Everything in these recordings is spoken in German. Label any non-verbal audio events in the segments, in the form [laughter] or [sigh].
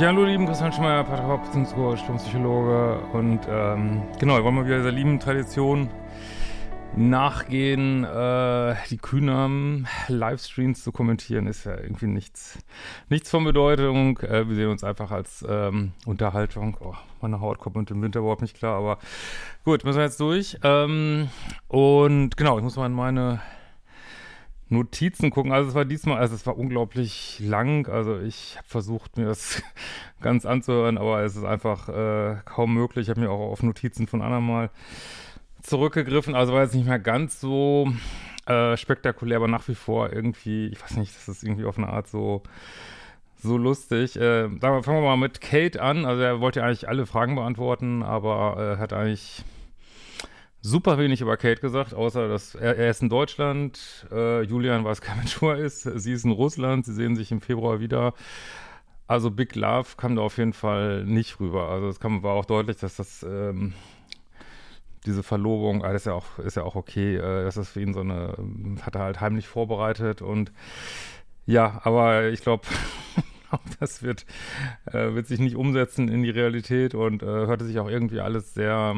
Ja, hallo lieben Christian Schmeier, Paartherapeut, Beziehungscoach, Psychologe und ähm, genau, wir wollen mal wieder dieser lieben Tradition nachgehen, äh, die kühnen Livestreams zu kommentieren, ist ja irgendwie nichts, nichts von Bedeutung. Äh, wir sehen uns einfach als ähm, Unterhaltung. Oh, meine Haut kommt mit dem Winter überhaupt nicht klar, aber gut, müssen wir jetzt durch. Ähm, und genau, ich muss mal in meine Notizen gucken. Also es war diesmal, also es war unglaublich lang. Also ich habe versucht, mir das [laughs] ganz anzuhören, aber es ist einfach äh, kaum möglich. Ich habe mir auch auf Notizen von anderen mal zurückgegriffen. Also war jetzt nicht mehr ganz so äh, spektakulär, aber nach wie vor irgendwie, ich weiß nicht, das ist irgendwie auf eine Art so so lustig. Äh, fangen wir mal mit Kate an. Also er wollte eigentlich alle Fragen beantworten, aber äh, hat eigentlich super wenig über Kate gesagt, außer dass er, er ist in Deutschland, äh, Julian weiß kein Mensch, wo er ist, sie ist in Russland, sie sehen sich im Februar wieder. Also Big Love kam da auf jeden Fall nicht rüber. Also es kam, war auch deutlich, dass das ähm, diese Verlobung, ah, das ist ja auch, ist ja auch okay, äh, dass das für ihn so eine, hat er halt heimlich vorbereitet und ja, aber ich glaube, [laughs] das wird, äh, wird sich nicht umsetzen in die Realität und äh, hörte sich auch irgendwie alles sehr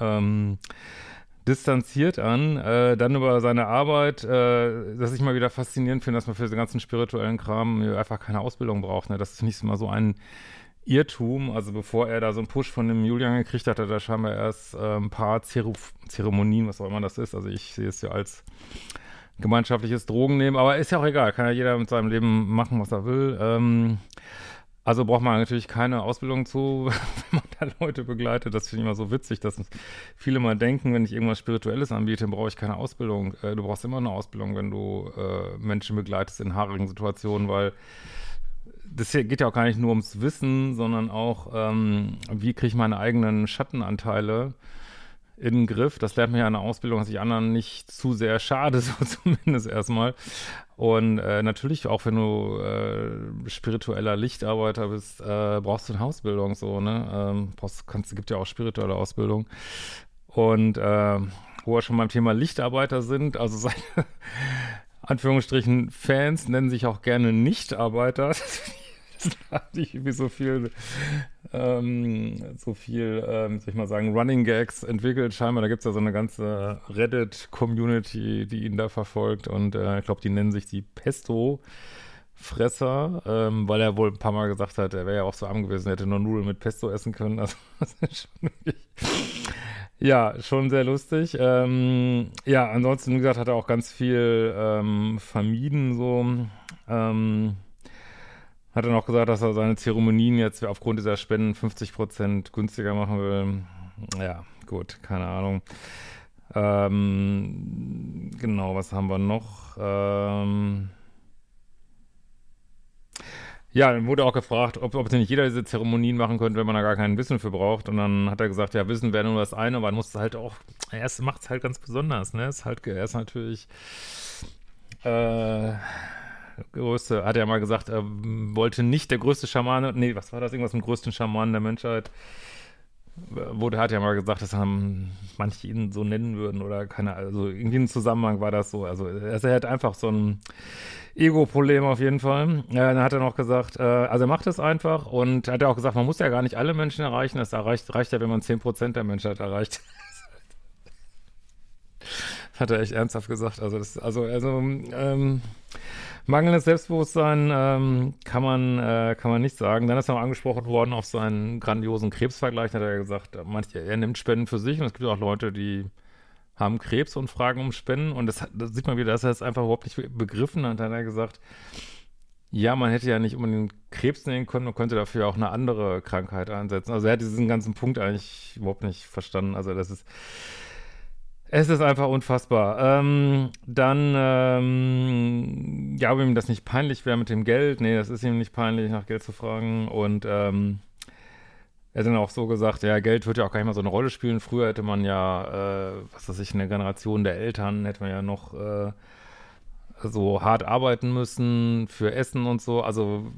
ähm, distanziert an. Äh, dann über seine Arbeit, äh, dass ich mal wieder faszinierend finde, dass man für den ganzen spirituellen Kram einfach keine Ausbildung braucht. Ne? Das ist nicht mal so ein Irrtum. Also bevor er da so einen Push von dem Julian gekriegt hat, hat er scheinbar erst äh, ein paar Zero Zeremonien, was auch immer das ist. Also ich sehe es ja als gemeinschaftliches Drogennehmen, aber ist ja auch egal, kann ja jeder mit seinem Leben machen, was er will. Ähm, also braucht man natürlich keine Ausbildung zu, [laughs] wenn man da [laughs] Leute begleitet. Das finde ich immer so witzig, dass viele mal denken, wenn ich irgendwas Spirituelles anbiete, brauche ich keine Ausbildung. Äh, du brauchst immer eine Ausbildung, wenn du äh, Menschen begleitest in haarigen Situationen, weil das hier geht ja auch gar nicht nur ums Wissen, sondern auch, ähm, wie kriege ich meine eigenen Schattenanteile in den Griff. Das lernt man ja in der Ausbildung, dass ich anderen nicht zu sehr schade, [laughs] so zumindest erstmal. Und äh, natürlich, auch wenn du äh, spiritueller Lichtarbeiter bist, äh, brauchst du eine Ausbildung so, ne? Ähm, brauchst, kannst, gibt ja auch spirituelle Ausbildung. Und äh, wo wir schon beim Thema Lichtarbeiter sind, also seine [laughs] Anführungsstrichen Fans nennen sich auch gerne Nichtarbeiter. [laughs] [laughs] da hatte ich irgendwie so viel, ähm, so viel, ähm, soll ich mal sagen, Running Gags entwickelt. Scheinbar, da gibt es ja so eine ganze Reddit-Community, die ihn da verfolgt. Und äh, ich glaube, die nennen sich die Pesto. Fresser, ähm, weil er wohl ein paar Mal gesagt hat, er wäre ja auch so arm gewesen, hätte nur Nudeln mit Pesto essen können. [laughs] Also, das ist schon wirklich, ja, schon sehr lustig. Ähm, ja, ansonsten, wie gesagt, hat er auch ganz viel ähm, vermieden, so. Hat er noch gesagt, dass er seine Zeremonien jetzt aufgrund dieser Spenden 50% günstiger machen will. Ja, gut, keine Ahnung. Ähm, genau, was haben wir noch? Ähm, ja, dann wurde auch gefragt, ob, ob nicht jeder diese Zeremonien machen könnte, wenn man da gar kein Wissen für braucht. Und dann hat er gesagt, ja, Wissen wäre nur das eine, aber man muss halt auch, er macht es halt ganz besonders, ne? Ist halt, er ist natürlich, äh, größte, hat er mal gesagt, er wollte nicht der größte Schamane, nee, was war das, irgendwas mit dem größten Schamanen der Menschheit, wurde, hat ja mal gesagt, dass haben manche ihn so nennen würden oder keine, also irgendwie im Zusammenhang war das so, also er hat einfach so ein Ego-Problem auf jeden Fall. Ja, dann hat er noch gesagt, äh, also er macht es einfach und hat er auch gesagt, man muss ja gar nicht alle Menschen erreichen, das erreicht, reicht ja, wenn man 10% der Menschheit erreicht. [laughs] hat er echt ernsthaft gesagt, also das, also, also, ähm, Mangelndes Selbstbewusstsein ähm, kann man äh, kann man nicht sagen. Dann ist noch angesprochen worden auf seinen grandiosen Krebsvergleich. Da hat er gesagt, manche, er nimmt Spenden für sich und es gibt auch Leute, die haben Krebs und fragen um Spenden und das, das sieht man wieder, dass er es einfach überhaupt nicht begriffen hat. Dann hat er gesagt, Ja, man hätte ja nicht unbedingt Krebs nehmen können, man könnte dafür auch eine andere Krankheit einsetzen. Also er hat diesen ganzen Punkt eigentlich überhaupt nicht verstanden. Also das ist, es ist einfach unfassbar. Ähm, dann, ähm, ja, ob ihm das nicht peinlich wäre mit dem Geld. Nee, das ist ihm nicht peinlich, nach Geld zu fragen. Und ähm, er hat dann auch so gesagt, ja, Geld wird ja auch gar nicht mehr so eine Rolle spielen. Früher hätte man ja, äh, was weiß ich, in der Generation der Eltern hätte man ja noch äh, so hart arbeiten müssen für Essen und so. Also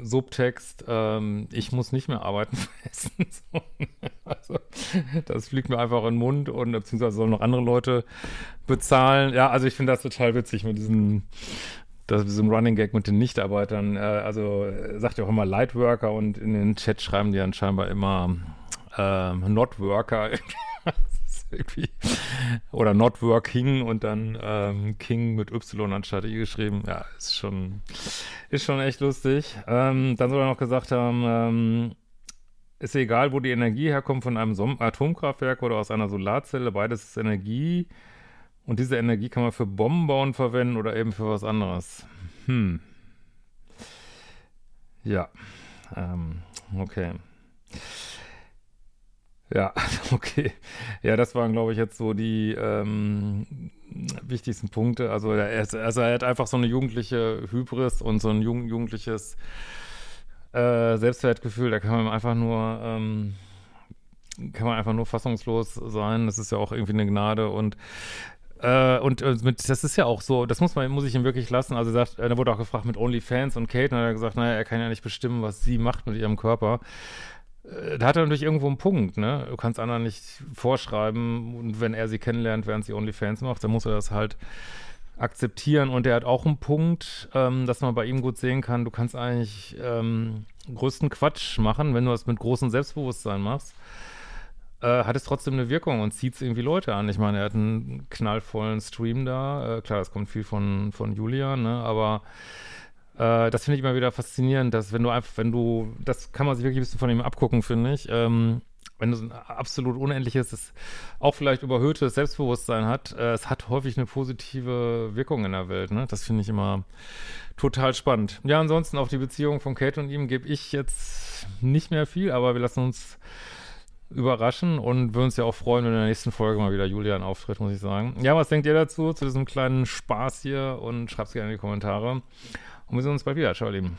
Subtext, ähm, ich muss nicht mehr arbeiten [laughs] für Essen. So. Also das fliegt mir einfach in den Mund und beziehungsweise sollen noch andere Leute bezahlen. Ja, also ich finde das total witzig mit diesem das ist Running Gag mit den Nichtarbeitern. Äh, also sagt ja auch immer Lightworker und in den Chat schreiben die dann scheinbar immer äh, Notworker. [laughs] Oder Not Working und dann ähm, King mit Y anstatt I geschrieben. Ja, ist schon, ist schon echt lustig. Ähm, dann soll er noch gesagt haben, ähm, ist egal, wo die Energie herkommt, von einem Atomkraftwerk oder aus einer Solarzelle, beides ist Energie. Und diese Energie kann man für Bomben bauen verwenden oder eben für was anderes. Hm. Ja. Ähm, okay. Ja, [laughs] okay. Ja, das waren, glaube ich, jetzt so die ähm, wichtigsten Punkte. Also er, also er hat einfach so eine jugendliche Hybris und so ein jugend, jugendliches äh, Selbstwertgefühl. Da kann man einfach nur ähm, kann man einfach nur fassungslos sein. Das ist ja auch irgendwie eine Gnade und äh, und äh, mit, das ist ja auch so, das muss man, muss ich ihm wirklich lassen. Also er sagt, er wurde auch gefragt mit OnlyFans und Kate, und er hat gesagt, naja, er kann ja nicht bestimmen, was sie macht mit ihrem Körper. Äh, da hat er natürlich irgendwo einen Punkt, ne? Du kannst anderen nicht vorschreiben und wenn er sie kennenlernt, während sie OnlyFans macht, dann muss er das halt akzeptieren und er hat auch einen Punkt, ähm, dass man bei ihm gut sehen kann, du kannst eigentlich ähm, größten Quatsch machen, wenn du das mit großem Selbstbewusstsein machst. Äh, hat es trotzdem eine Wirkung und zieht es irgendwie Leute an. Ich meine, er hat einen knallvollen Stream da. Äh, klar, das kommt viel von, von Julian, ne? aber äh, das finde ich immer wieder faszinierend, dass wenn du einfach, wenn du, das kann man sich wirklich ein bisschen von ihm abgucken, finde ich. Ähm, wenn du so ein absolut unendliches, auch vielleicht überhöhtes Selbstbewusstsein hat, äh, es hat häufig eine positive Wirkung in der Welt. Ne? Das finde ich immer total spannend. Ja, ansonsten auf die Beziehung von Kate und ihm gebe ich jetzt nicht mehr viel, aber wir lassen uns überraschen und würden uns ja auch freuen, wenn in der nächsten Folge mal wieder Julian auftritt, muss ich sagen. Ja, was denkt ihr dazu, zu diesem kleinen Spaß hier und schreibt es gerne in die Kommentare. Und wir sehen uns bald wieder. Ciao, Lieben.